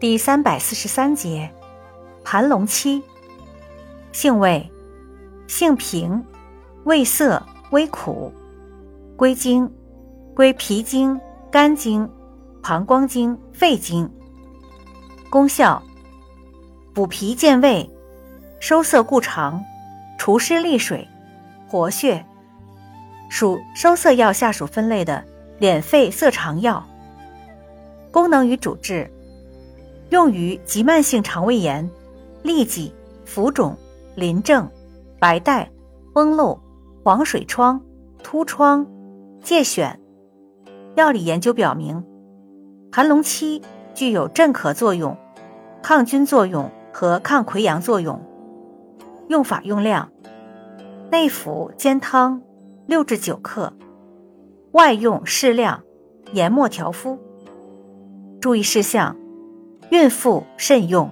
第三百四十三节，盘龙七，性味，性平，味涩，微苦，归经，归脾经、肝经、膀胱经、肺经。功效，补脾健胃，收涩固肠，除湿利水，活血。属收涩药下属分类的敛肺涩肠药。功能与主治。用于急慢性肠胃炎、痢疾、浮肿、淋症、白带、崩漏、黄水疮、凸疮、疥癣。药理研究表明，盘龙七具有镇咳作用、抗菌作用和抗溃疡作用。用法用量：内服煎汤六至九克，外用适量，研末调敷。注意事项。孕妇慎用。